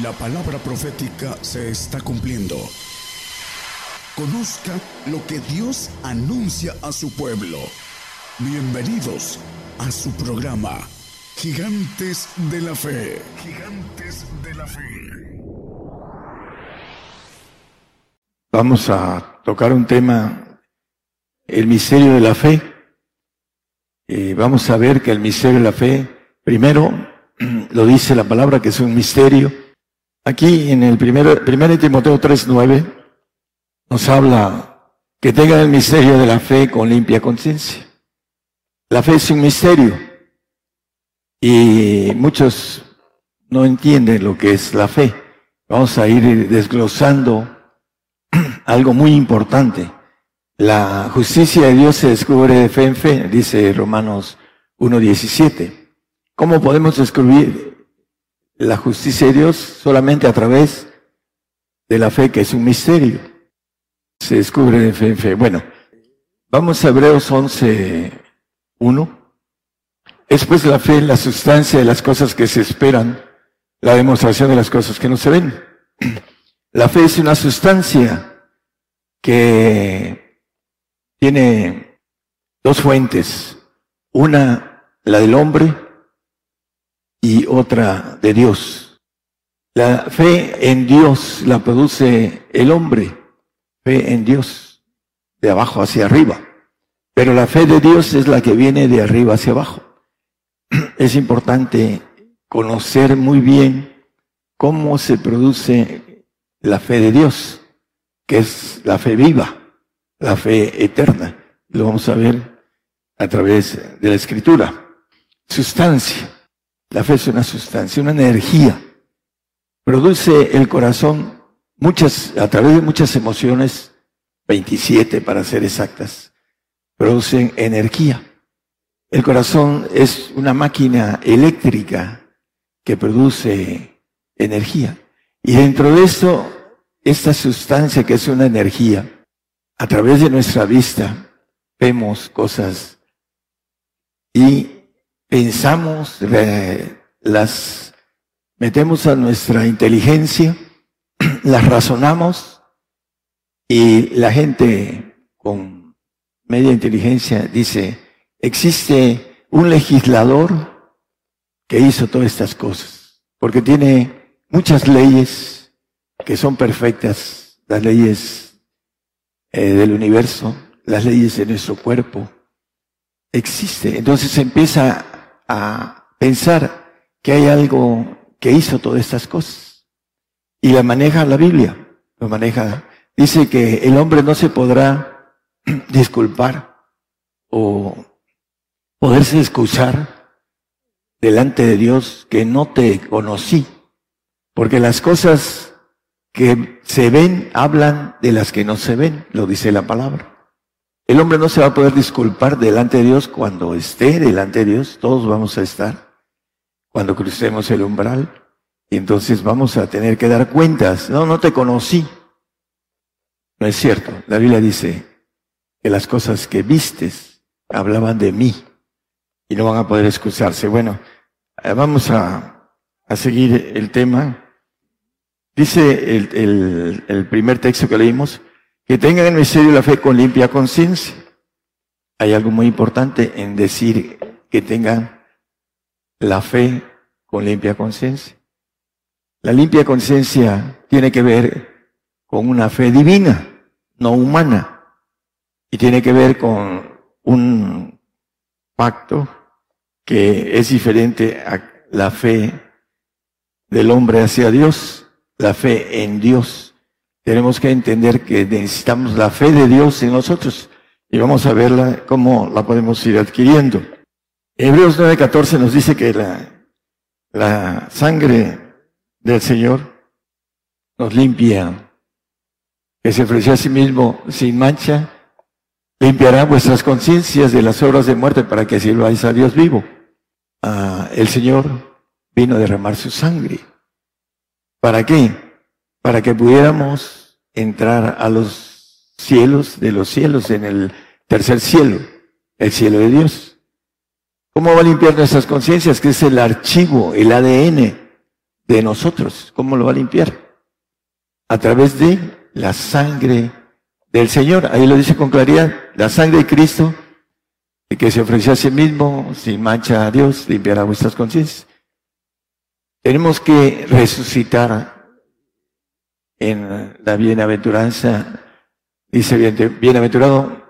La palabra profética se está cumpliendo. Conozca lo que Dios anuncia a su pueblo. Bienvenidos a su programa, Gigantes de la Fe. Gigantes de la Fe. Vamos a tocar un tema, el misterio de la fe. Y vamos a ver que el misterio de la fe, primero, lo dice la palabra que es un misterio Aquí en el primer, primer Timoteo 3.9 nos habla que tengan el misterio de la fe con limpia conciencia. La fe es un misterio y muchos no entienden lo que es la fe. Vamos a ir desglosando algo muy importante. La justicia de Dios se descubre de fe en fe, dice Romanos 1.17. ¿Cómo podemos descubrir la justicia de Dios solamente a través de la fe, que es un misterio. Se descubre de fe en fe. Bueno, vamos a Hebreos 11, 1. Es pues la fe la sustancia de las cosas que se esperan, la demostración de las cosas que no se ven. La fe es una sustancia que tiene dos fuentes. Una, la del hombre, y otra de Dios. La fe en Dios la produce el hombre, fe en Dios, de abajo hacia arriba. Pero la fe de Dios es la que viene de arriba hacia abajo. Es importante conocer muy bien cómo se produce la fe de Dios, que es la fe viva, la fe eterna. Lo vamos a ver a través de la escritura. Sustancia. La fe es una sustancia, una energía. Produce el corazón muchas, a través de muchas emociones, 27 para ser exactas, producen energía. El corazón es una máquina eléctrica que produce energía. Y dentro de esto, esta sustancia que es una energía, a través de nuestra vista vemos cosas y pensamos, las metemos a nuestra inteligencia, las razonamos y la gente con media inteligencia dice, existe un legislador que hizo todas estas cosas, porque tiene muchas leyes que son perfectas, las leyes eh, del universo, las leyes de nuestro cuerpo, existe. Entonces empieza a pensar que hay algo que hizo todas estas cosas. Y la maneja la Biblia, lo maneja. Dice que el hombre no se podrá disculpar o poderse excusar delante de Dios que no te conocí, porque las cosas que se ven hablan de las que no se ven, lo dice la palabra. El hombre no se va a poder disculpar delante de Dios cuando esté delante de Dios, todos vamos a estar, cuando crucemos el umbral, y entonces vamos a tener que dar cuentas. No, no te conocí. No es cierto. La Biblia dice que las cosas que vistes hablaban de mí y no van a poder excusarse. Bueno, eh, vamos a, a seguir el tema. Dice el, el, el primer texto que leímos, que tengan el misterio de la fe con limpia conciencia. Hay algo muy importante en decir que tengan la fe con limpia conciencia. La limpia conciencia tiene que ver con una fe divina, no humana, y tiene que ver con un pacto que es diferente a la fe del hombre hacia Dios, la fe en Dios tenemos que entender que necesitamos la fe de Dios en nosotros y vamos a verla cómo la podemos ir adquiriendo. Hebreos 9:14 nos dice que la, la sangre del Señor nos limpia, que se ofreció a sí mismo sin mancha, limpiará vuestras conciencias de las obras de muerte para que sirváis a Dios vivo. Ah, el Señor vino a derramar su sangre. ¿Para qué? Para que pudiéramos entrar a los cielos de los cielos, en el tercer cielo, el cielo de Dios. ¿Cómo va a limpiar nuestras conciencias? Que es el archivo, el ADN de nosotros. ¿Cómo lo va a limpiar? A través de la sangre del Señor. Ahí lo dice con claridad. La sangre de Cristo, que se ofreció a sí mismo, sin mancha a Dios, limpiará vuestras conciencias. Tenemos que resucitar en la bienaventuranza. Dice bienaventurado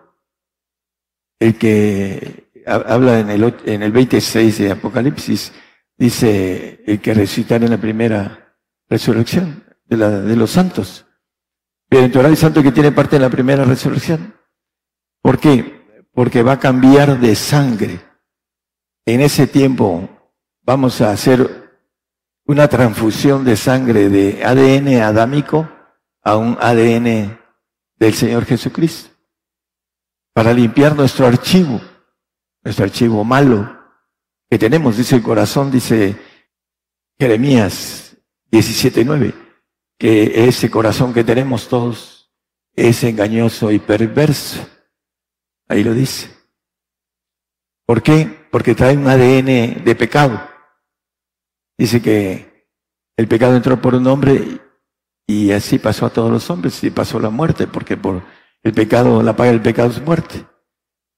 el que habla en el, en el 26 de Apocalipsis, dice el que resucitar en la primera resurrección de, la, de los santos. Bienaventurado y santo que tiene parte en la primera resurrección. ¿Por qué? Porque va a cambiar de sangre. En ese tiempo vamos a hacer una transfusión de sangre de ADN adámico a un ADN del Señor Jesucristo para limpiar nuestro archivo, nuestro archivo malo que tenemos, dice el corazón, dice Jeremías 17.9, que ese corazón que tenemos todos es engañoso y perverso. Ahí lo dice. ¿Por qué? Porque trae un ADN de pecado. Dice que el pecado entró por un hombre y así pasó a todos los hombres y pasó la muerte, porque por el pecado, la paga del pecado es muerte.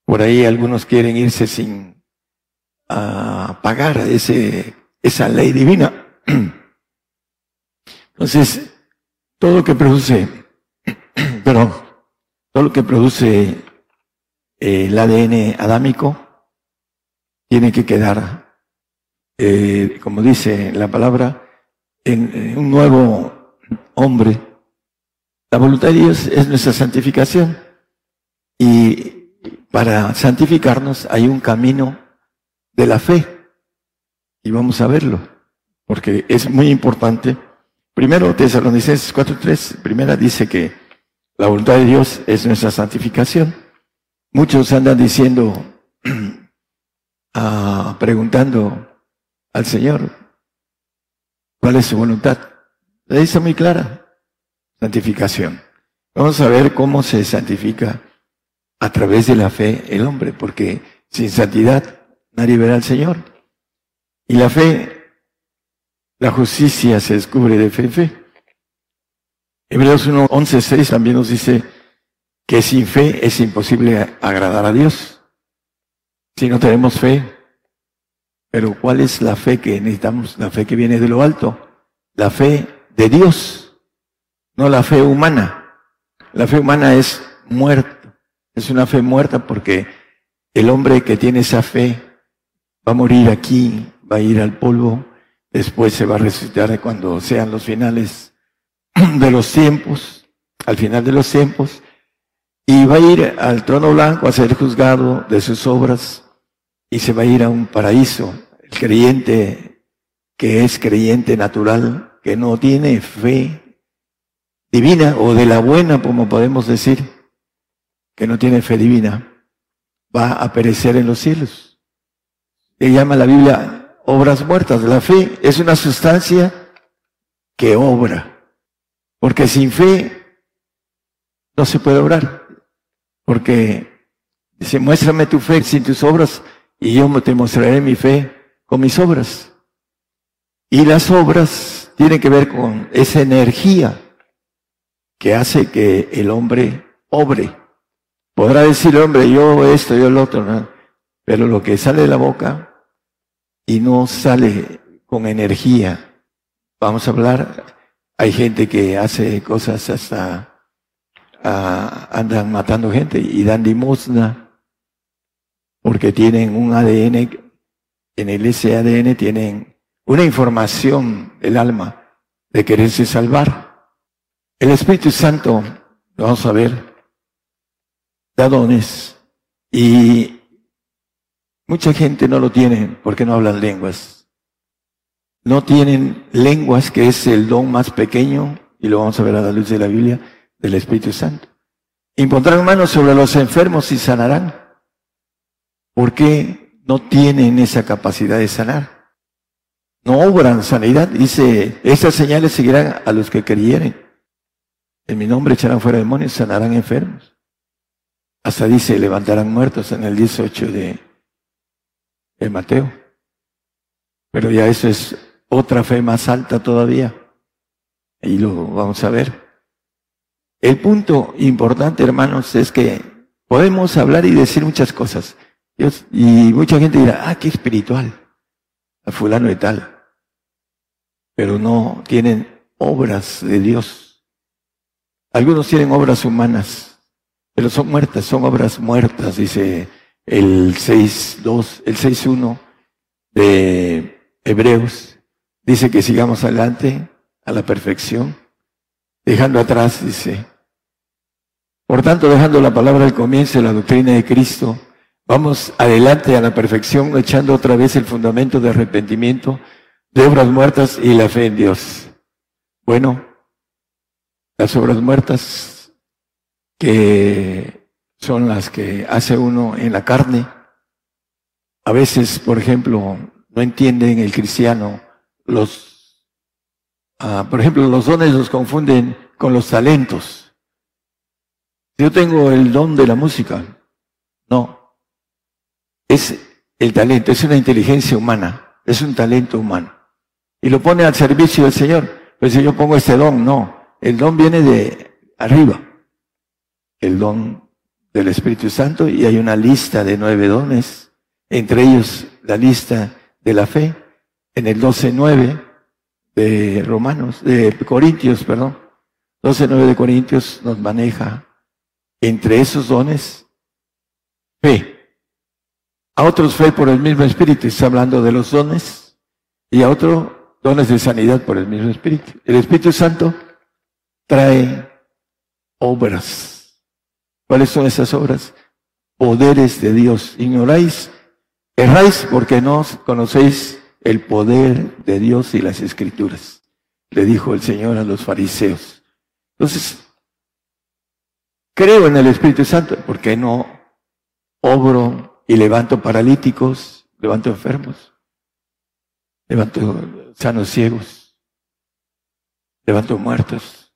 Por ahí algunos quieren irse sin pagar esa ley divina. Entonces, todo lo que produce, perdón, todo lo que produce eh, el ADN adámico tiene que quedar, eh, como dice la palabra, en un nuevo hombre la voluntad de Dios es nuestra santificación. Y para santificarnos hay un camino de la fe. Y vamos a verlo, porque es muy importante. Primero, Tesalonicenses 4.3, primera dice que la voluntad de Dios es nuestra santificación. Muchos andan diciendo, ah, preguntando al Señor, ¿cuál es su voluntad? La dice muy clara, santificación. Vamos a ver cómo se santifica a través de la fe el hombre, porque sin santidad nadie verá al Señor. Y la fe, la justicia se descubre de fe en fe. Hebreos 1, 11, 6 también nos dice que sin fe es imposible agradar a Dios. Si no tenemos fe, pero ¿cuál es la fe que necesitamos? La fe que viene de lo alto, la fe de Dios no la fe humana. La fe humana es muerta, es una fe muerta porque el hombre que tiene esa fe va a morir aquí, va a ir al polvo, después se va a resucitar cuando sean los finales de los tiempos, al final de los tiempos, y va a ir al trono blanco a ser juzgado de sus obras y se va a ir a un paraíso. El creyente que es creyente natural, que no tiene fe divina o de la buena, como podemos decir, que no tiene fe divina, va a perecer en los cielos. Le llama la Biblia obras muertas. La fe es una sustancia que obra, porque sin fe no se puede obrar, porque dice, muéstrame tu fe sin tus obras y yo te mostraré mi fe con mis obras. Y las obras tienen que ver con esa energía que hace que el hombre obre. Podrá decir el hombre, yo esto, yo el otro, pero lo que sale de la boca y no sale con energía. Vamos a hablar, hay gente que hace cosas hasta, ah, andan matando gente y dan limosna porque tienen un ADN, en el ese ADN tienen una información del alma de quererse salvar. El Espíritu Santo, lo vamos a ver, da dones y mucha gente no lo tiene porque no hablan lenguas. No tienen lenguas, que es el don más pequeño, y lo vamos a ver a la luz de la Biblia, del Espíritu Santo. Impondrán manos sobre los enfermos y sanarán. ¿Por qué no tienen esa capacidad de sanar? No obran sanidad. Dice, esas señales seguirán a los que creyeren. En mi nombre echarán fuera demonios, sanarán enfermos. Hasta dice, levantarán muertos en el 18 de, de Mateo. Pero ya eso es otra fe más alta todavía. Ahí lo vamos a ver. El punto importante, hermanos, es que podemos hablar y decir muchas cosas. Y mucha gente dirá, ah, qué espiritual, a fulano y tal. Pero no tienen obras de Dios. Algunos tienen obras humanas, pero son muertas, son obras muertas, dice el 6.2, el 6.1 de Hebreos. Dice que sigamos adelante a la perfección, dejando atrás, dice. Por tanto, dejando la palabra al comienzo de la doctrina de Cristo, vamos adelante a la perfección, echando otra vez el fundamento de arrepentimiento, de obras muertas y la fe en Dios. Bueno, las obras muertas que son las que hace uno en la carne, a veces, por ejemplo, no entienden el cristiano los, ah, por ejemplo, los dones los confunden con los talentos. Yo tengo el don de la música. No. Es el talento, es una inteligencia humana, es un talento humano. Y lo pone al servicio del Señor. Pues si yo pongo este don, no. El don viene de arriba. El don del Espíritu Santo y hay una lista de nueve dones, entre ellos la lista de la fe en el 12.9 de Romanos, de Corintios, perdón. 12.9 de Corintios nos maneja entre esos dones fe. A otros fe por el mismo Espíritu, está hablando de los dones, y a otros dones de sanidad por el mismo Espíritu. El Espíritu Santo trae obras. ¿Cuáles son esas obras? Poderes de Dios. Ignoráis, erráis porque no conocéis el poder de Dios y las escrituras, le dijo el Señor a los fariseos. Entonces, creo en el Espíritu Santo porque no obro y levanto paralíticos, levanto enfermos, levanto sanos ciegos, levanto muertos.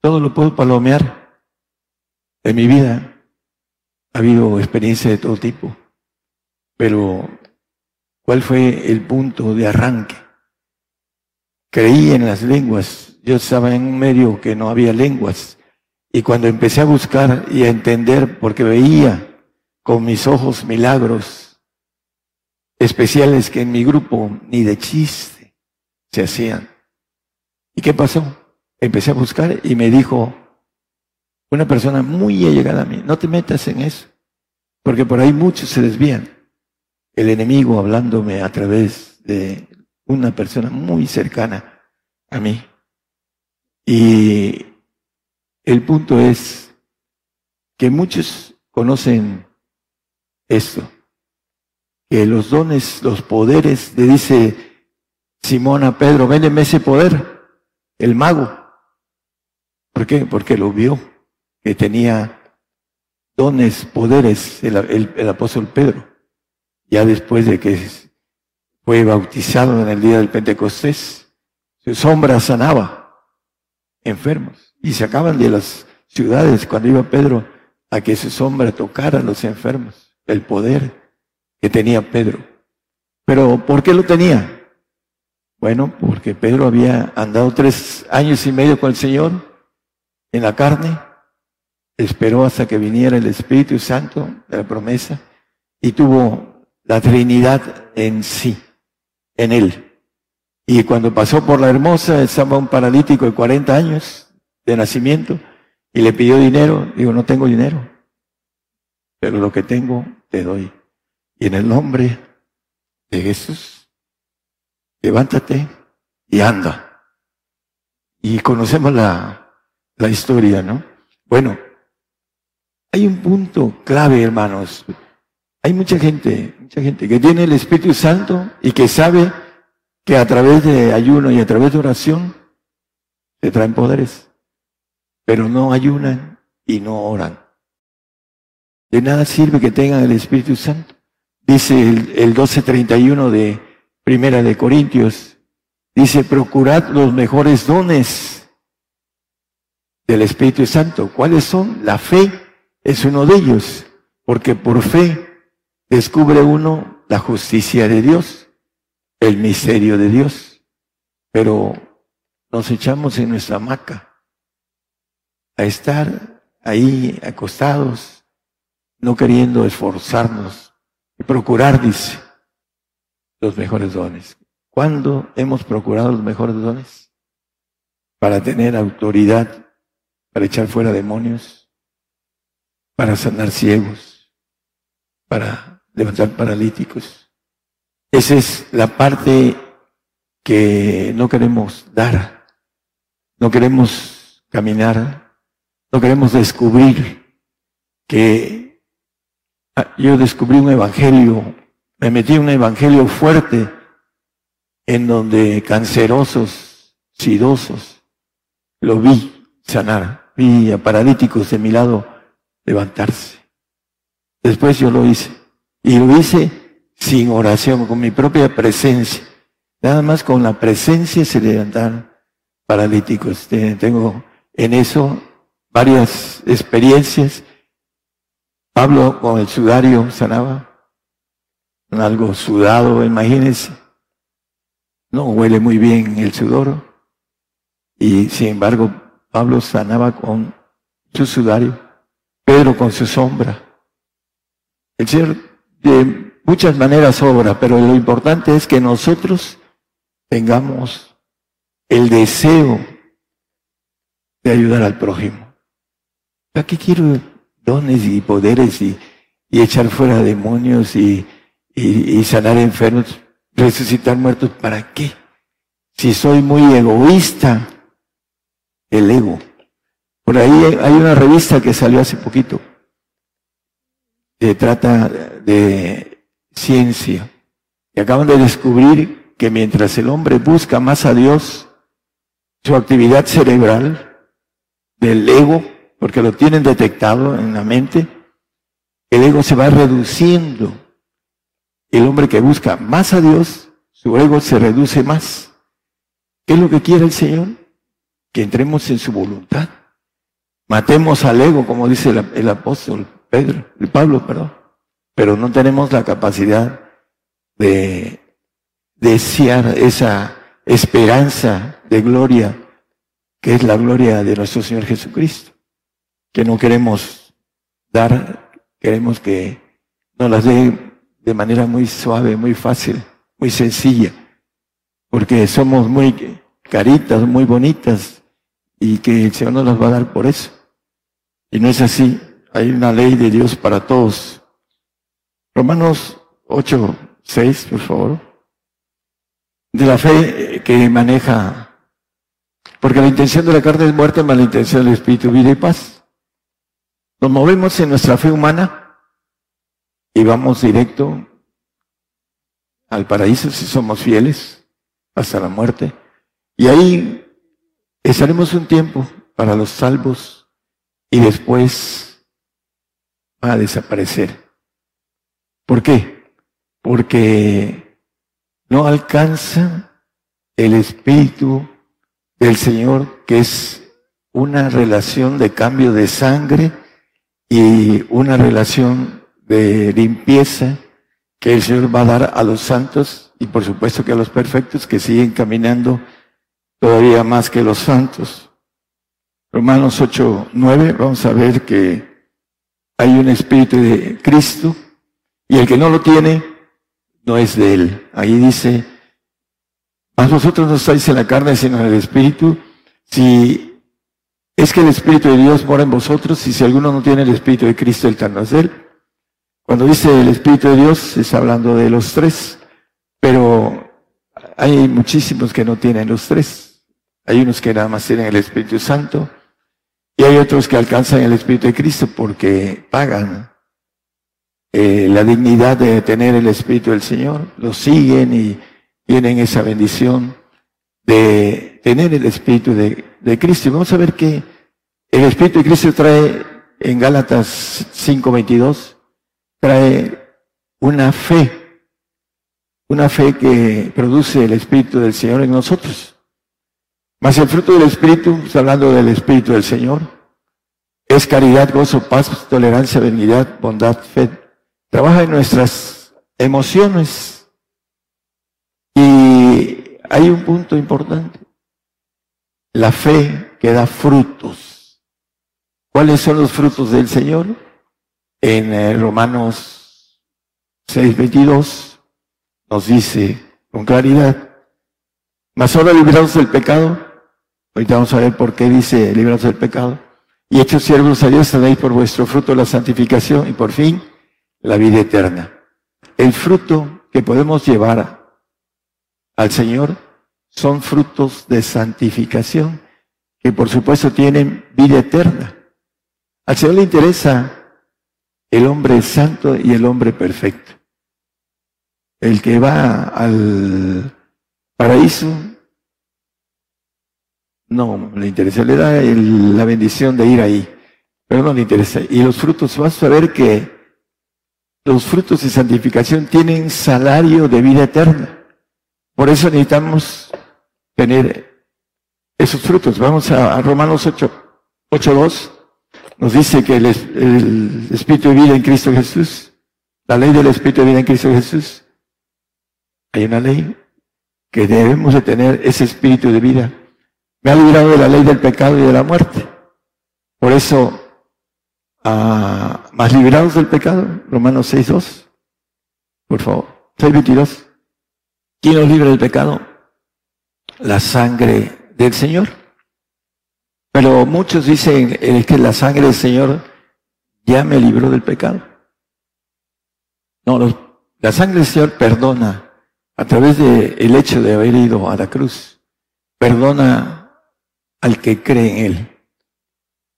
Todo lo puedo palomear. En mi vida ha habido experiencia de todo tipo, pero ¿Cuál fue el punto de arranque? Creí en las lenguas. Yo estaba en un medio que no había lenguas. Y cuando empecé a buscar y a entender, porque veía con mis ojos milagros especiales que en mi grupo ni de chiste se hacían. ¿Y qué pasó? Empecé a buscar y me dijo una persona muy allegada a mí, no te metas en eso, porque por ahí muchos se desvían el enemigo hablándome a través de una persona muy cercana a mí. Y el punto es que muchos conocen esto, que los dones, los poderes, le dice Simón a Pedro, véndeme ese poder, el mago. ¿Por qué? Porque lo vio, que tenía dones, poderes, el apóstol Pedro ya después de que fue bautizado en el día del Pentecostés, su sombra sanaba enfermos y se acaban de las ciudades cuando iba Pedro a que su sombra tocara a los enfermos, el poder que tenía Pedro. Pero ¿por qué lo tenía? Bueno, porque Pedro había andado tres años y medio con el Señor en la carne, esperó hasta que viniera el Espíritu Santo de la promesa y tuvo la Trinidad en sí, en él. Y cuando pasó por la hermosa, estaba un paralítico de 40 años de nacimiento y le pidió dinero. Digo, no tengo dinero, pero lo que tengo te doy. Y en el nombre de Jesús, levántate y anda. Y conocemos la, la historia, ¿no? Bueno, hay un punto clave, hermanos. Hay mucha gente, mucha gente que tiene el Espíritu Santo y que sabe que a través de ayuno y a través de oración se traen poderes, pero no ayunan y no oran. De nada sirve que tengan el Espíritu Santo. Dice el, el 1231 de Primera de Corintios, dice, procurad los mejores dones del Espíritu Santo. ¿Cuáles son? La fe es uno de ellos, porque por fe descubre uno la justicia de Dios, el misterio de Dios. pero nos echamos en nuestra hamaca a estar ahí acostados, no queriendo esforzarnos y procurar, dice, los mejores dones. ¿Cuándo hemos procurado los mejores dones? Para tener autoridad, para echar fuera demonios, para sanar ciegos, para levantar paralíticos. Esa es la parte que no queremos dar, no queremos caminar, no queremos descubrir que yo descubrí un evangelio, me metí en un evangelio fuerte en donde cancerosos, sidosos, lo vi sanar, vi a paralíticos de mi lado levantarse. Después yo lo hice. Y lo hice sin oración, con mi propia presencia. Nada más con la presencia se levantaron paralíticos. Tengo en eso varias experiencias. Pablo con el sudario sanaba. Algo sudado, imagínense. No huele muy bien el sudor. Y sin embargo, Pablo sanaba con su sudario. Pedro con su sombra. El Señor de muchas maneras obra, pero lo importante es que nosotros tengamos el deseo de ayudar al prójimo. ¿Para quiero dones y poderes y, echar fuera demonios y, y, sanar enfermos, resucitar muertos? ¿Para qué? Si soy muy egoísta, el ego. Por ahí hay una revista que salió hace poquito se trata de ciencia. Y acaban de descubrir que mientras el hombre busca más a Dios, su actividad cerebral del ego, porque lo tienen detectado en la mente, el ego se va reduciendo. El hombre que busca más a Dios, su ego se reduce más. ¿Qué es lo que quiere el Señor? Que entremos en su voluntad. Matemos al ego, como dice el apóstol Pedro, el Pablo, perdón. Pero no tenemos la capacidad de desear esa esperanza de gloria que es la gloria de nuestro Señor Jesucristo, que no queremos dar, queremos que nos las dé de manera muy suave, muy fácil, muy sencilla, porque somos muy caritas, muy bonitas, y que el Señor nos las va a dar por eso. Y no es así. Hay una ley de Dios para todos. Romanos 8, 6, por favor. De la fe que maneja, porque la intención de la carne es muerte, más la intención del Espíritu, vida y paz. Nos movemos en nuestra fe humana y vamos directo al paraíso si somos fieles hasta la muerte. Y ahí estaremos un tiempo para los salvos y después a desaparecer. ¿Por qué? Porque no alcanza el Espíritu del Señor, que es una relación de cambio de sangre y una relación de limpieza que el Señor va a dar a los santos y por supuesto que a los perfectos que siguen caminando todavía más que los santos. Romanos 8, 9, vamos a ver que hay un espíritu de Cristo y el que no lo tiene no es de él. Ahí dice, a vosotros no estáis en la carne sino en el espíritu. Si es que el espíritu de Dios mora en vosotros y si alguno no tiene el espíritu de Cristo, el tal no es él. Cuando dice el espíritu de Dios, está hablando de los tres, pero hay muchísimos que no tienen los tres. Hay unos que nada más tienen el Espíritu Santo, y hay otros que alcanzan el Espíritu de Cristo porque pagan eh, la dignidad de tener el Espíritu del Señor, lo siguen y tienen esa bendición de tener el Espíritu de, de Cristo. Vamos a ver que el Espíritu de Cristo trae en Gálatas 5:22, trae una fe, una fe que produce el Espíritu del Señor en nosotros. Mas el fruto del Espíritu, está hablando del Espíritu del Señor, es caridad, gozo, paz, tolerancia, benignidad, bondad, fe. Trabaja en nuestras emociones. Y hay un punto importante. La fe que da frutos. ¿Cuáles son los frutos del Señor? En eh, Romanos 6, 22 nos dice con claridad, mas ahora librados del pecado, ahorita vamos a ver por qué dice librados del pecado, y hechos siervos a Dios, tenéis por vuestro fruto la santificación y por fin la vida eterna. El fruto que podemos llevar al Señor son frutos de santificación, que por supuesto tienen vida eterna. Al Señor le interesa el hombre santo y el hombre perfecto. El que va al paraíso no le interesa, le da la bendición de ir ahí, pero no le interesa. Y los frutos, vas a ver que los frutos de santificación tienen salario de vida eterna. Por eso necesitamos tener esos frutos. Vamos a, Romanos 8, 8.2. Nos dice que el, Espíritu de vida en Cristo Jesús, la ley del Espíritu de vida en Cristo Jesús, hay una ley que debemos de tener ese Espíritu de vida. Me ha librado de la ley del pecado y de la muerte. Por eso a más liberados del pecado, Romanos 6.2, por favor, 6.22. ¿Quién nos libra del pecado? La sangre del Señor. Pero muchos dicen que la sangre del Señor ya me libró del pecado. No, la sangre del Señor perdona a través del el hecho de haber ido a la cruz. Perdona al que cree en Él.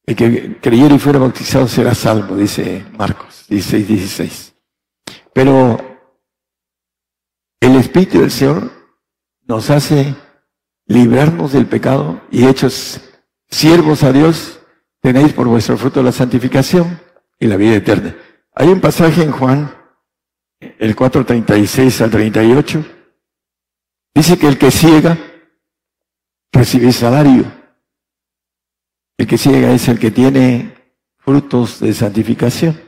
El que creyera y fuera bautizado será salvo, dice Marcos 16, 16. Pero el Espíritu del Señor nos hace librarnos del pecado y hechos siervos a Dios, tenéis por vuestro fruto la santificación y la vida eterna. Hay un pasaje en Juan, el 4.36 al 38, dice que el que ciega recibe salario el que ciega es el que tiene frutos de santificación.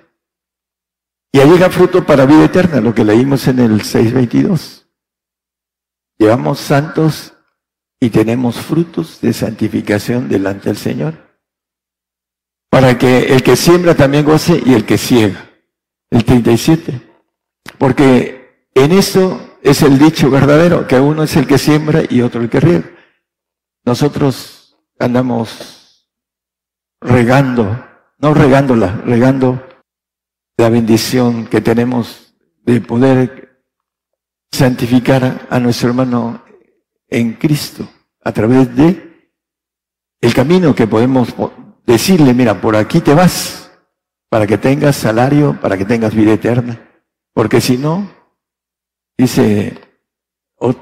Y llega fruto para vida eterna, lo que leímos en el 6.22. Llevamos santos y tenemos frutos de santificación delante del Señor. Para que el que siembra también goce y el que ciega. El 37. Porque en eso es el dicho verdadero, que uno es el que siembra y otro el que riega. Nosotros andamos regando, no regándola, regando la bendición que tenemos de poder santificar a nuestro hermano en Cristo a través de el camino que podemos decirle, mira, por aquí te vas, para que tengas salario, para que tengas vida eterna. Porque si no, dice,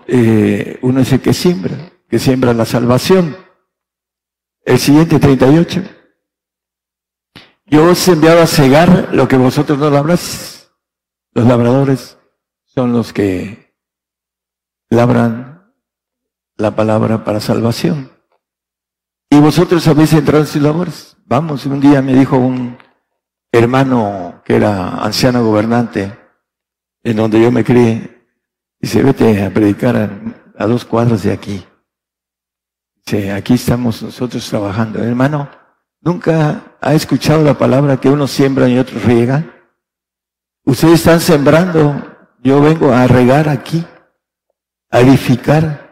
eh, uno es el que siembra, que siembra la salvación. El siguiente 38. Yo os he enviado a cegar lo que vosotros no labráis. Los labradores son los que labran la palabra para salvación. Y vosotros habéis entrado en sus labores. Vamos, un día me dijo un hermano que era anciano gobernante, en donde yo me crié, dice, vete a predicar a, dos cuadras de aquí. Dice, aquí estamos nosotros trabajando. Hermano, ¿Nunca ha escuchado la palabra que unos siembran y otros riegan? Ustedes están sembrando, yo vengo a regar aquí, a edificar,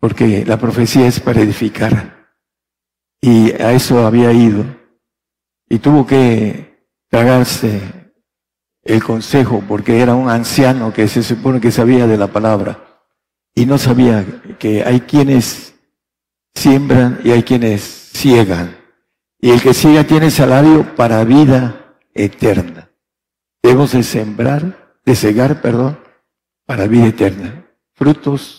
porque la profecía es para edificar. Y a eso había ido. Y tuvo que tragarse el consejo, porque era un anciano que se supone que sabía de la palabra. Y no sabía que hay quienes siembran y hay quienes ciegan. Y el que ciega tiene salario para vida eterna. Debemos de sembrar, de cegar, perdón, para vida eterna. Frutos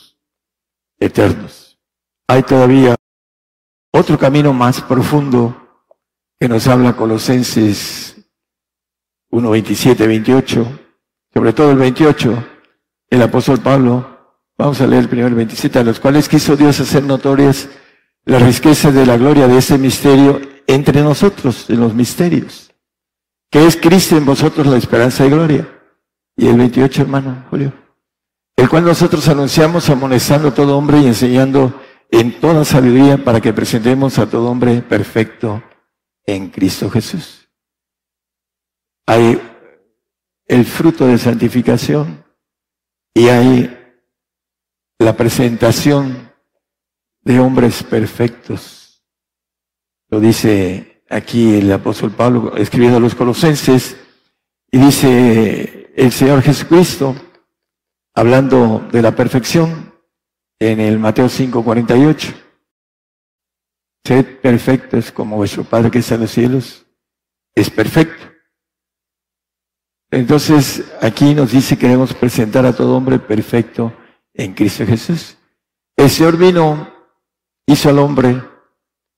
eternos. Hay todavía otro camino más profundo que nos habla Colosenses 1, 27, 28, sobre todo el 28, el apóstol Pablo, vamos a leer el primer 27, a los cuales quiso Dios hacer notorias la riqueza de la gloria de ese misterio entre nosotros, en los misterios, que es Cristo en vosotros la esperanza y gloria. Y el 28, hermano Julio, el cual nosotros anunciamos amonestando a todo hombre y enseñando en toda sabiduría para que presentemos a todo hombre perfecto en Cristo Jesús. Hay el fruto de santificación y hay la presentación de hombres perfectos. Lo dice aquí el apóstol Pablo escribiendo a los colosenses y dice el Señor Jesucristo, hablando de la perfección en el Mateo 5:48. Sed perfectos como vuestro Padre que está en los cielos es perfecto. Entonces aquí nos dice que debemos presentar a todo hombre perfecto en Cristo Jesús. El Señor vino, hizo al hombre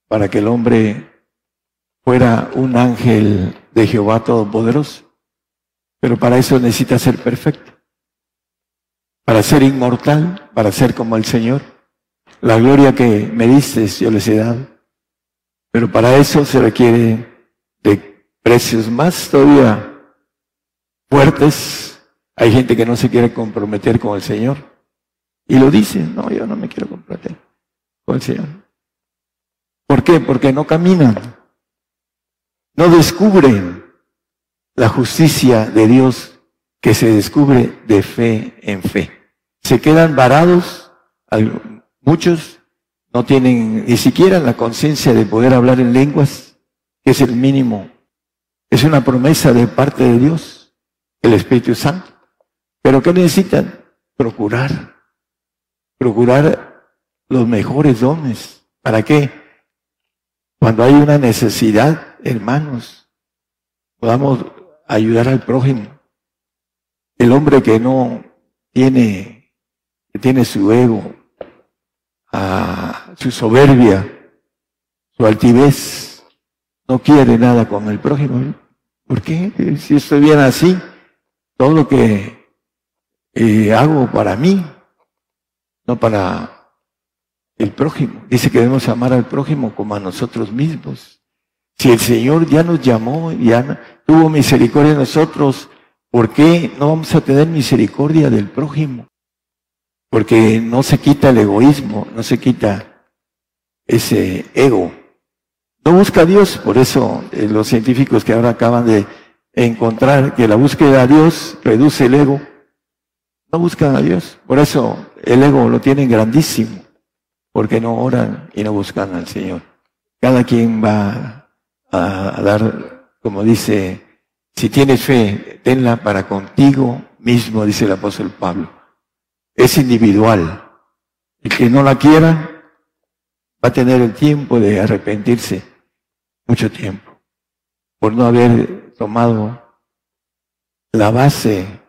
para que el hombre fuera un ángel de Jehová Todopoderoso. Pero para eso necesita ser perfecto. Para ser inmortal, para ser como el Señor. La gloria que me diste yo les he dado. Pero para eso se requiere de precios más todavía fuertes. Hay gente que no se quiere comprometer con el Señor. Y lo dice, no, yo no me quiero comprometer con el Señor. ¿Por qué? Porque no caminan. No descubren la justicia de Dios que se descubre de fe en fe. Se quedan varados, muchos no tienen ni siquiera la conciencia de poder hablar en lenguas, que es el mínimo. Es una promesa de parte de Dios, el Espíritu Santo. Pero ¿qué necesitan? Procurar. Procurar los mejores dones. ¿Para qué? Cuando hay una necesidad, hermanos, podamos ayudar al prójimo. El hombre que no tiene, que tiene su ego, su soberbia, su altivez, no quiere nada con el prójimo. ¿Por qué? Si estoy bien así, todo lo que eh, hago para mí, no para el prójimo. Dice que debemos amar al prójimo como a nosotros mismos. Si el Señor ya nos llamó, ya tuvo misericordia de nosotros, ¿por qué no vamos a tener misericordia del prójimo? Porque no se quita el egoísmo, no se quita ese ego. No busca a Dios, por eso eh, los científicos que ahora acaban de encontrar que la búsqueda a Dios reduce el ego, no buscan a Dios. Por eso el ego lo tienen grandísimo, porque no oran y no buscan al Señor. Cada quien va a, dar, como dice, si tienes fe, tenla para contigo mismo, dice el apóstol Pablo. Es individual. El que no la quiera va a tener el tiempo de arrepentirse, mucho tiempo, por no haber tomado la base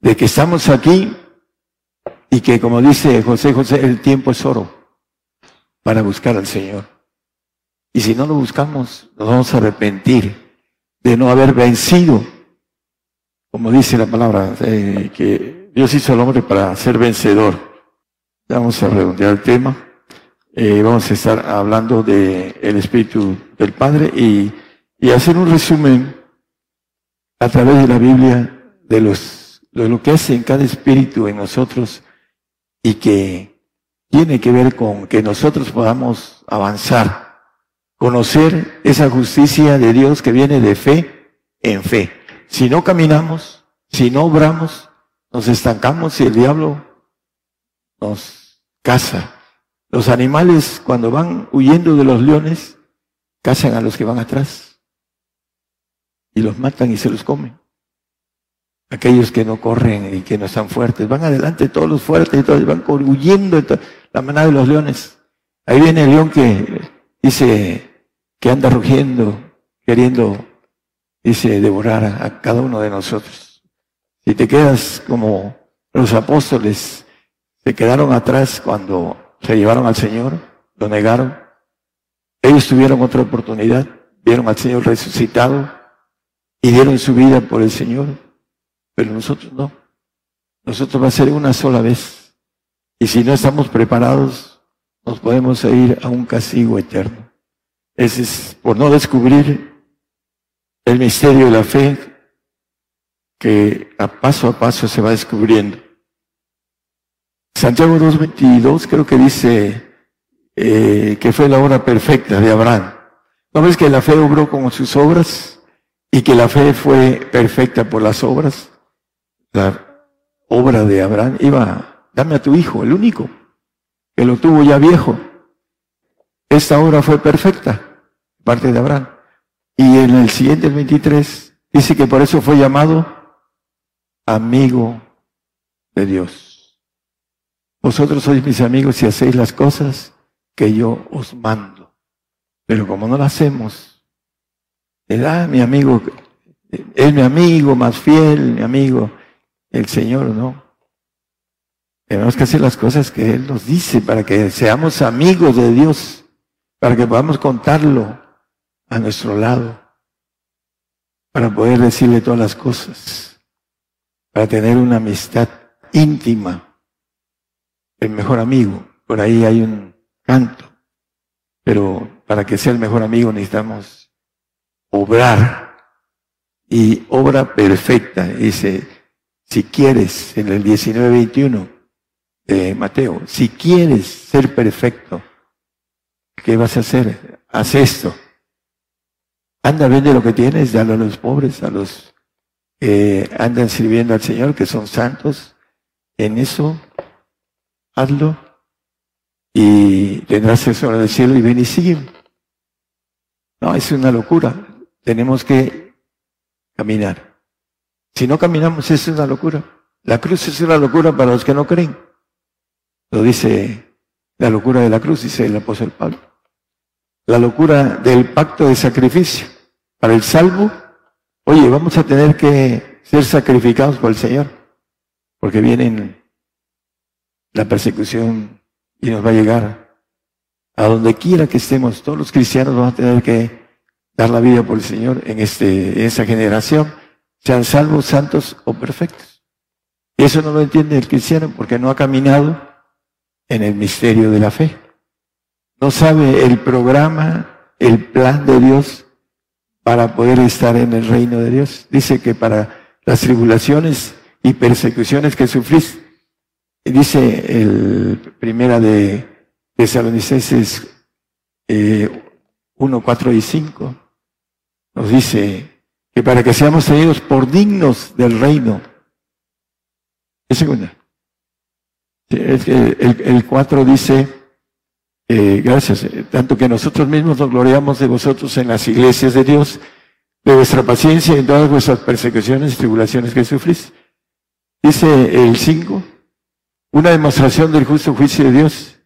de que estamos aquí y que, como dice José José, el tiempo es oro para buscar al Señor. Y si no lo buscamos, nos vamos a arrepentir de no haber vencido. Como dice la palabra, eh, que Dios hizo al hombre para ser vencedor. Vamos a redondear el tema. Eh, vamos a estar hablando del el Espíritu del Padre y, y hacer un resumen a través de la Biblia de, los, de lo que hace en cada espíritu en nosotros y que tiene que ver con que nosotros podamos avanzar conocer esa justicia de Dios que viene de fe en fe. Si no caminamos, si no obramos, nos estancamos y el diablo nos caza. Los animales cuando van huyendo de los leones, cazan a los que van atrás y los matan y se los comen. Aquellos que no corren y que no están fuertes, van adelante todos los fuertes y todos van huyendo de la manada de los leones. Ahí viene el león que dice, que anda rugiendo, queriendo, dice, devorar a, cada uno de nosotros. Si te quedas como los apóstoles se quedaron atrás cuando se llevaron al Señor, lo negaron, ellos tuvieron otra oportunidad, vieron al Señor resucitado y dieron su vida por el Señor, pero nosotros no. Nosotros va a ser una sola vez. Y si no estamos preparados, nos podemos ir a un castigo eterno. Ese es por no descubrir el misterio de la fe que a paso a paso se va descubriendo. Santiago 2.22 creo que dice eh, que fue la obra perfecta de Abraham. ¿No ves que la fe obró como sus obras y que la fe fue perfecta por las obras? La obra de Abraham iba, dame a tu hijo, el único, que lo tuvo ya viejo. Esta obra fue perfecta, parte de Abraham. Y en el siguiente, el 23, dice que por eso fue llamado amigo de Dios. Vosotros sois mis amigos si hacéis las cosas que yo os mando. Pero como no lo hacemos, da mi amigo, es mi amigo más fiel, mi amigo, el Señor, ¿no? Tenemos que hacer las cosas que Él nos dice para que seamos amigos de Dios, para que podamos contarlo a nuestro lado, para poder decirle todas las cosas, para tener una amistad íntima, el mejor amigo. Por ahí hay un canto, pero para que sea el mejor amigo necesitamos obrar y obra perfecta. Dice, si quieres, en el 19-21 de Mateo, si quieres ser perfecto, ¿qué vas a hacer? Haz esto. Anda, vende lo que tienes, dalo a los pobres, a los que andan sirviendo al Señor, que son santos. En eso, hazlo y tendrás sol del cielo y ven y sigue. No, es una locura. Tenemos que caminar. Si no caminamos, es una locura. La cruz es una locura para los que no creen. Lo dice la locura de la cruz, dice el apóstol Pablo. La locura del pacto de sacrificio. Para el salvo, oye, vamos a tener que ser sacrificados por el Señor, porque viene la persecución y nos va a llegar a donde quiera que estemos. Todos los cristianos vamos a tener que dar la vida por el Señor en, este, en esta generación, sean salvos, santos o perfectos. Eso no lo entiende el cristiano porque no ha caminado en el misterio de la fe. No sabe el programa, el plan de Dios para poder estar en el reino de Dios. Dice que para las tribulaciones y persecuciones que sufrís, dice el primera de Tesalonicenses eh, 1, 4 y 5, nos dice que para que seamos tenidos por dignos del reino. Es segunda. El, el 4 dice, eh, gracias, eh, tanto que nosotros mismos nos gloriamos de vosotros en las iglesias de Dios, de vuestra paciencia en todas vuestras persecuciones y tribulaciones que sufrís. Dice el 5, una demostración del justo juicio de Dios.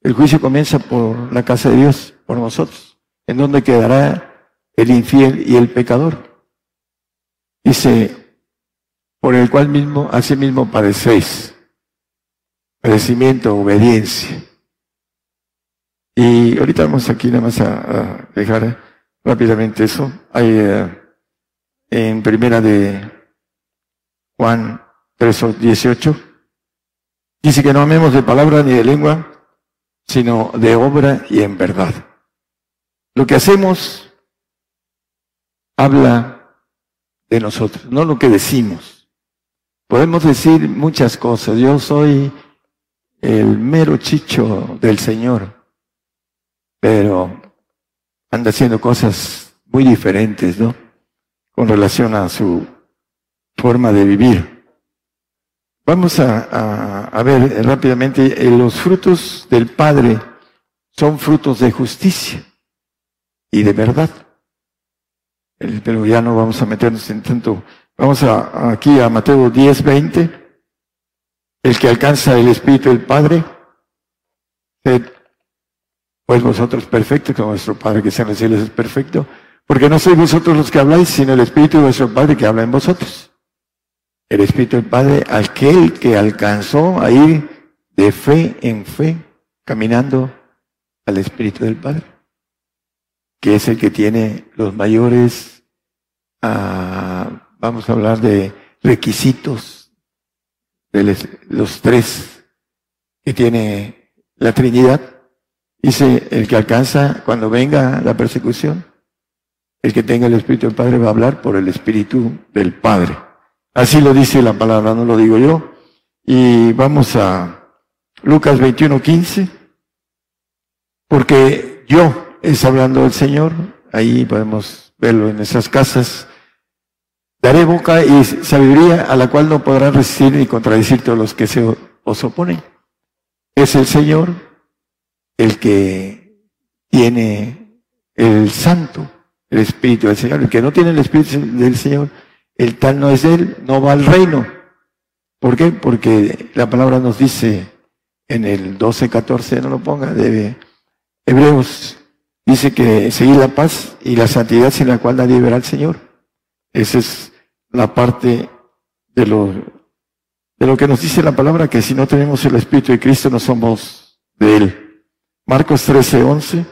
El juicio comienza por la casa de Dios, por nosotros, en donde quedará el infiel y el pecador. Dice, por el cual mismo, así mismo padecéis. Padecimiento, obediencia. Y ahorita vamos aquí nada más a, dejar rápidamente eso. Hay eh, en primera de Juan 3, 18. Dice que no amemos de palabra ni de lengua, sino de obra y en verdad. Lo que hacemos habla de nosotros, no lo que decimos. Podemos decir muchas cosas. Yo soy el mero chicho del Señor, pero anda haciendo cosas muy diferentes, ¿no? Con relación a su forma de vivir. Vamos a, ver rápidamente, eh, los frutos del Padre son frutos de justicia y de verdad pero ya no vamos a meternos en tanto. Vamos aquí a Mateo 10, 20. El que alcanza el Espíritu del Padre, pues vosotros perfectos, como vuestro Padre que sea en los cielos es perfecto, porque no sois vosotros los que habláis, sino el Espíritu de vuestro Padre que habla en vosotros. El Espíritu del Padre, aquel que alcanzó a ir de fe en fe, caminando al Espíritu del Padre que es el que tiene los mayores, ah, vamos a hablar de requisitos, de los tres que tiene la Trinidad. Dice, el que alcanza cuando venga la persecución, el que tenga el Espíritu del Padre va a hablar por el Espíritu del Padre. Así lo dice la palabra, no lo digo yo. Y vamos a, Lucas 21, 15. Porque yo, es hablando del Señor, ahí podemos verlo en esas casas, daré boca y sabiduría a la cual no podrán resistir ni contradecir todos los que se os oponen. Es el Señor el que tiene el santo, el Espíritu del Señor. El que no tiene el Espíritu del Señor, el tal no es él, no va al reino. ¿Por qué? Porque la palabra nos dice en el 12, 14, no lo ponga, de Hebreos, dice que seguir la paz y la santidad sin la cual nadie verá al Señor. Esa es la parte de lo, de lo que nos dice la palabra, que si no tenemos el Espíritu de Cristo no somos de Él. Marcos 13, 11.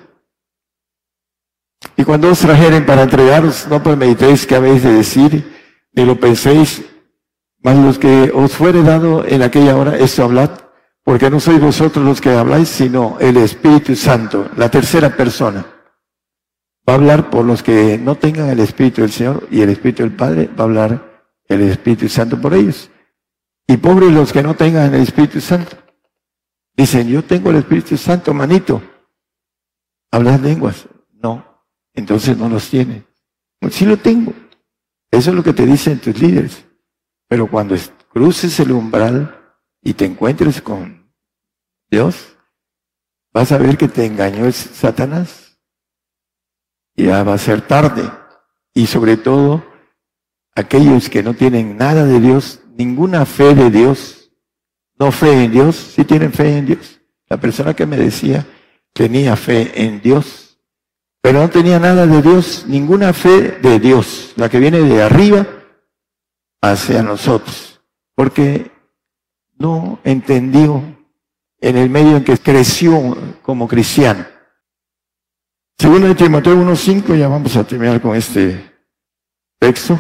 Y cuando os trajeren para entregaros, no premeditéis que habéis de decir, ni lo penséis, mas los que os fuere dado en aquella hora, esto hablad, porque no sois vosotros los que habláis, sino el Espíritu Santo, la tercera persona. Va a hablar por los que no tengan el Espíritu del Señor y el Espíritu del Padre, va a hablar el Espíritu Santo por ellos. Y pobres los que no tengan el Espíritu Santo. Dicen, yo tengo el Espíritu Santo, manito. ¿Hablas lenguas? No. Entonces no los tiene. Sí lo tengo. Eso es lo que te dicen tus líderes. Pero cuando cruces el umbral y te encuentres con Dios, vas a ver que te engañó Satanás. Ya va a ser tarde. Y sobre todo, aquellos que no tienen nada de Dios, ninguna fe de Dios, no fe en Dios, sí tienen fe en Dios. La persona que me decía tenía fe en Dios, pero no tenía nada de Dios, ninguna fe de Dios, la que viene de arriba hacia nosotros, porque no entendió en el medio en que creció como cristiano. Segundo de Timoteo 1.5, ya vamos a terminar con este texto.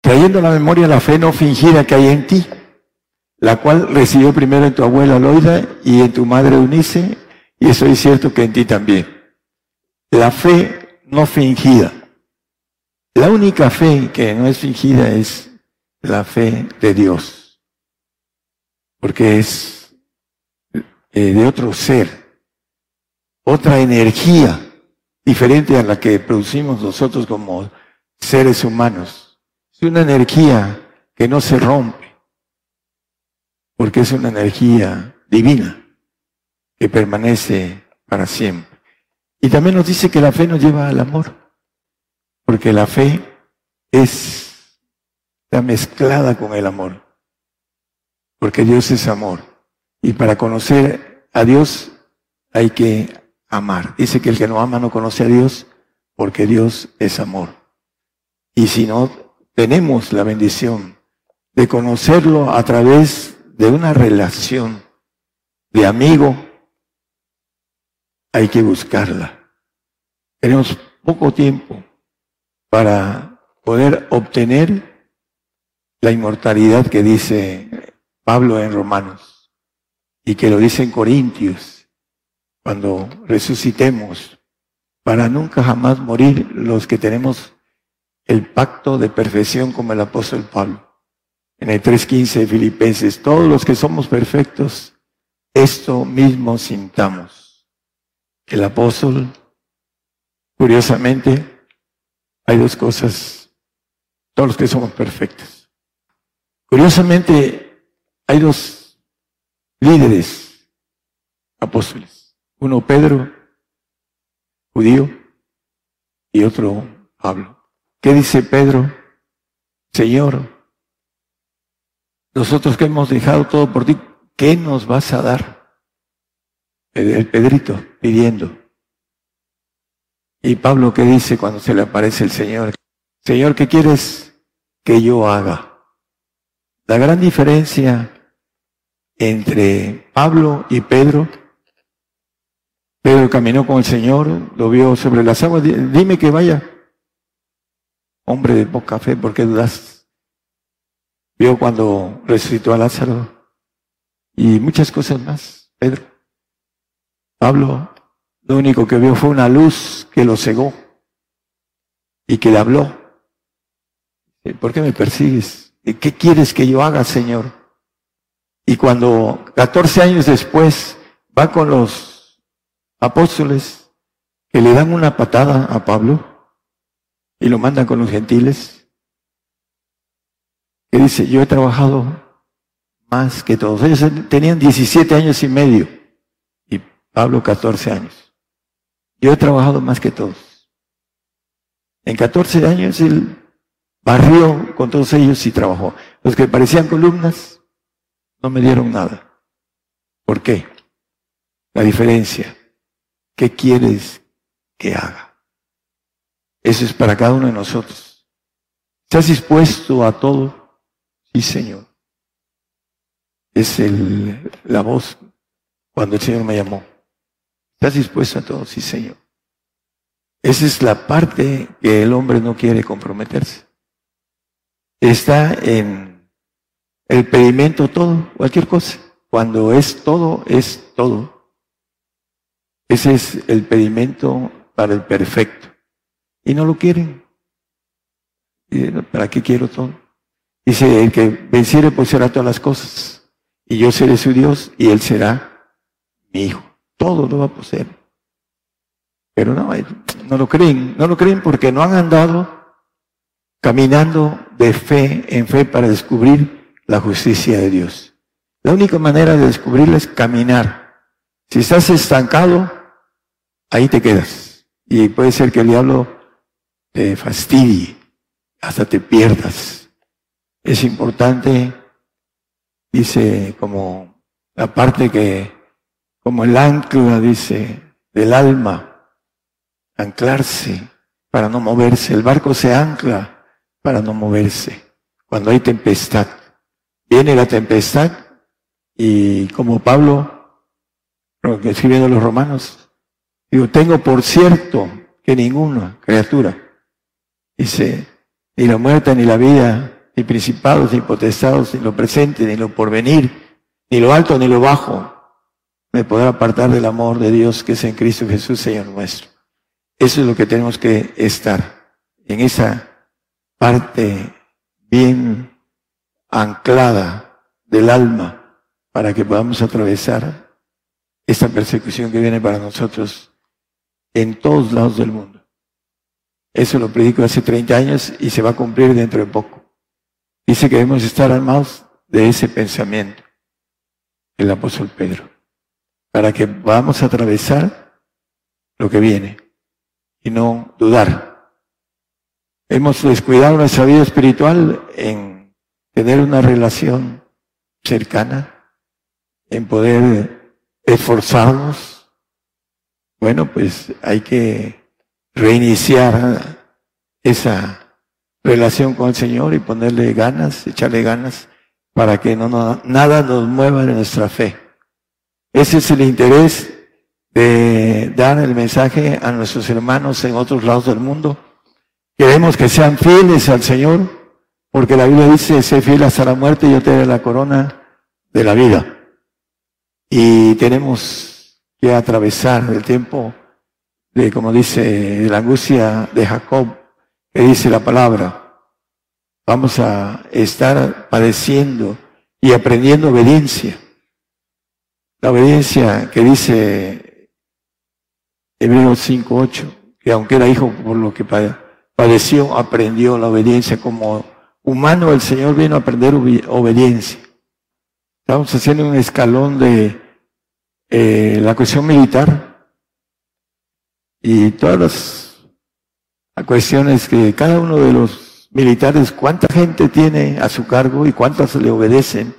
Trayendo a la memoria la fe no fingida que hay en ti, la cual recibió primero en tu abuela Loida y en tu madre Unice, y eso es cierto que en ti también. La fe no fingida. La única fe que no es fingida es la fe de Dios, porque es eh, de otro ser, otra energía diferente a la que producimos nosotros como seres humanos. Es una energía que no se rompe, porque es una energía divina que permanece para siempre. Y también nos dice que la fe nos lleva al amor. Porque la fe es, está mezclada con el amor. Porque Dios es amor. Y para conocer a Dios hay que amar. Dice que el que no ama no conoce a Dios porque Dios es amor. Y si no tenemos la bendición de conocerlo a través de una relación de amigo, hay que buscarla. Tenemos poco tiempo para poder obtener la inmortalidad que dice Pablo en Romanos y que lo dice en Corintios, cuando resucitemos, para nunca jamás morir los que tenemos el pacto de perfección como el apóstol Pablo. En el 3.15 de Filipenses, todos los que somos perfectos, esto mismo sintamos. El apóstol, curiosamente, hay dos cosas, todos los que somos perfectos. Curiosamente, hay dos líderes apóstoles. Uno Pedro, judío, y otro Pablo. ¿Qué dice Pedro? Señor, nosotros que hemos dejado todo por ti, ¿qué nos vas a dar? El Pedrito pidiendo. Y Pablo, ¿qué dice cuando se le aparece el Señor? Señor, ¿qué quieres que yo haga? La gran diferencia entre Pablo y Pedro, Pedro caminó con el Señor, lo vio sobre las aguas, dime que vaya. Hombre de poca fe, ¿por qué dudas? Vio cuando resucitó a Lázaro y muchas cosas más, Pedro. Pablo lo único que vio fue una luz que lo cegó y que le habló. ¿Por qué me persigues? ¿Qué quieres que yo haga, Señor? Y cuando 14 años después va con los apóstoles que le dan una patada a Pablo y lo mandan con los gentiles, que dice, yo he trabajado más que todos. Ellos tenían 17 años y medio y Pablo 14 años. Yo he trabajado más que todos. En 14 años él barrió con todos ellos y trabajó. Los que parecían columnas no me dieron nada. ¿Por qué? La diferencia. ¿Qué quieres que haga? Eso es para cada uno de nosotros. ¿Estás dispuesto a todo? Sí, Señor es el, la voz cuando el Señor me llamó. ¿Estás dispuesto a todo? Sí, Señor. Esa es la parte que el hombre no quiere comprometerse. Está en el pedimento todo, cualquier cosa. Cuando es todo, es todo. Ese es el pedimento para el perfecto. Y no lo quieren. ¿Para qué quiero todo? Dice, el que venciere será todas las cosas y yo seré su Dios y él será mi hijo. Todo lo va a poseer. Pero no, no lo creen, no lo creen porque no han andado caminando de fe en fe para descubrir la justicia de Dios. La única manera de descubrirla es caminar. Si estás estancado, ahí te quedas. Y puede ser que el diablo te fastidie, hasta te pierdas. Es importante dice como la parte que, como el ancla, dice, del alma, anclarse para no moverse. El barco se ancla para no moverse. Cuando hay tempestad, viene la tempestad y como Pablo, escribiendo los romanos, digo, tengo por cierto que ninguna criatura, dice, ni la muerte ni la vida, ni principados, ni potestados, ni lo presente, ni lo porvenir, ni lo alto, ni lo bajo, me podrá apartar del amor de Dios que es en Cristo Jesús, Señor nuestro. Eso es lo que tenemos que estar, en esa parte bien anclada del alma, para que podamos atravesar esta persecución que viene para nosotros en todos lados del mundo. Eso lo predico hace 30 años y se va a cumplir dentro de poco. Dice que debemos estar armados de ese pensamiento, el apóstol Pedro, para que podamos atravesar lo que viene y no dudar. Hemos descuidado nuestra vida espiritual en tener una relación cercana, en poder esforzarnos. Bueno, pues hay que reiniciar esa relación con el Señor y ponerle ganas, echarle ganas para que no, nada nos mueva de nuestra fe. Ese es el interés de dar el mensaje a nuestros hermanos en otros lados del mundo. Queremos que sean fieles al Señor, porque la Biblia dice, sé fiel hasta la muerte y yo te daré la corona de la vida. Y tenemos que atravesar el tiempo de, como dice, la angustia de Jacob, que dice la palabra, vamos a estar padeciendo y aprendiendo obediencia. La obediencia que dice Hebreos 5.8, que aunque era hijo por lo que padeció, aprendió la obediencia como humano, el Señor vino a aprender obediencia. Estamos haciendo un escalón de eh, la cuestión militar y todas las la cuestión es que cada uno de los militares, ¿cuánta gente tiene a su cargo y cuántas le obedecen?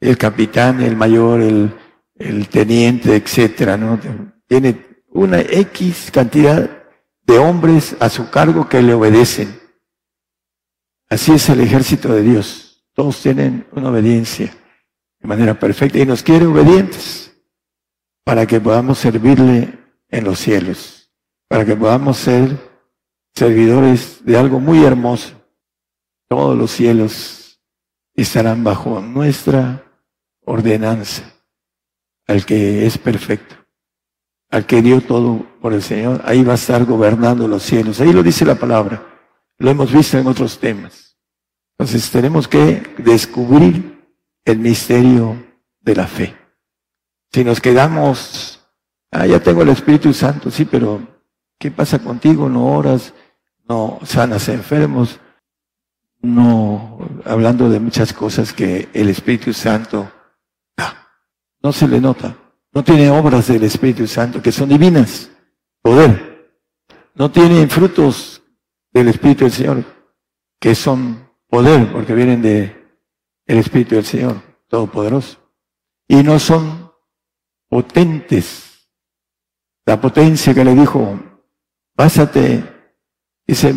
El capitán, el mayor, el, el teniente, etcétera, ¿no? Tiene una X cantidad de hombres a su cargo que le obedecen. Así es el ejército de Dios. Todos tienen una obediencia de manera perfecta y nos quiere obedientes para que podamos servirle en los cielos, para que podamos ser servidores de algo muy hermoso. Todos los cielos estarán bajo nuestra ordenanza, al que es perfecto, al que dio todo por el Señor, ahí va a estar gobernando los cielos. Ahí lo dice la palabra, lo hemos visto en otros temas. Entonces tenemos que descubrir el misterio de la fe. Si nos quedamos, ah, ya tengo el Espíritu Santo, sí, pero ¿qué pasa contigo? No oras, no sanas enfermos, no hablando de muchas cosas que el Espíritu Santo. No se le nota. No tiene obras del Espíritu Santo que son divinas, poder. No tiene frutos del Espíritu del Señor que son poder porque vienen de el Espíritu del Señor Todopoderoso. Y no son potentes. La potencia que le dijo, básate, dice,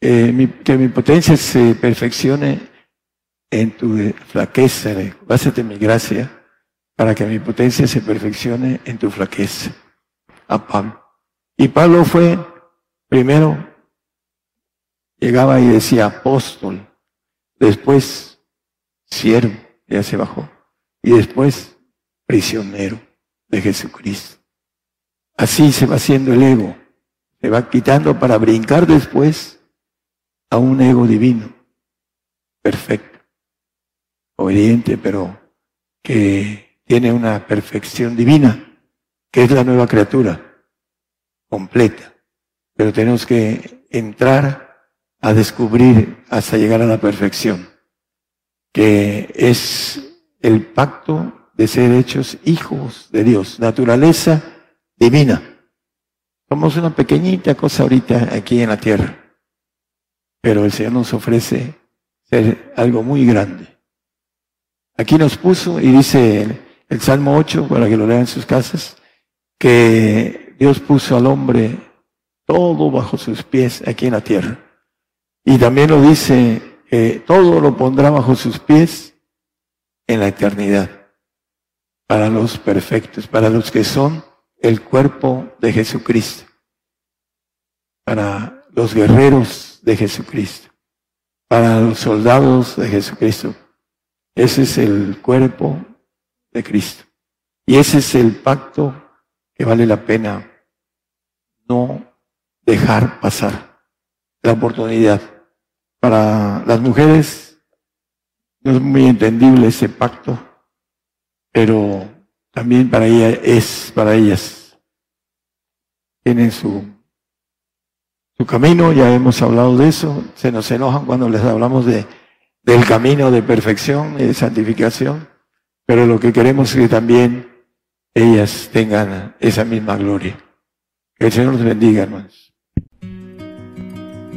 eh, que mi potencia se perfeccione en tu flaqueza, básate mi gracia, para que mi potencia se perfeccione en tu flaqueza. A Pablo. Y Pablo fue, primero, llegaba y decía apóstol, después siervo, ya se bajó, y después prisionero de Jesucristo. Así se va haciendo el ego, se va quitando para brincar después a un ego divino, perfecto, obediente, pero que tiene una perfección divina, que es la nueva criatura, completa. Pero tenemos que entrar a descubrir hasta llegar a la perfección, que es el pacto de ser hechos hijos de Dios, naturaleza divina. Somos una pequeñita cosa ahorita aquí en la tierra pero el Señor nos ofrece ser algo muy grande. Aquí nos puso, y dice el, Salmo 8, para que lo lean en sus casas, que Dios puso al hombre todo bajo sus pies aquí en la tierra. Y también lo dice, que todo lo pondrá bajo sus pies en la eternidad, para los perfectos, para los que son el cuerpo de Jesucristo, para los guerreros de Jesucristo, para los soldados de Jesucristo. Ese es el cuerpo de Cristo. Y ese es el pacto que vale la pena no dejar pasar la oportunidad. Para las mujeres no es muy entendible ese pacto, pero también para ellas es para ellas. Tienen su su camino, ya hemos hablado de eso, se nos enojan cuando les hablamos de, del camino de perfección y de santificación, pero lo que queremos es que también ellas tengan esa misma gloria. Que el Señor nos bendiga, hermanos.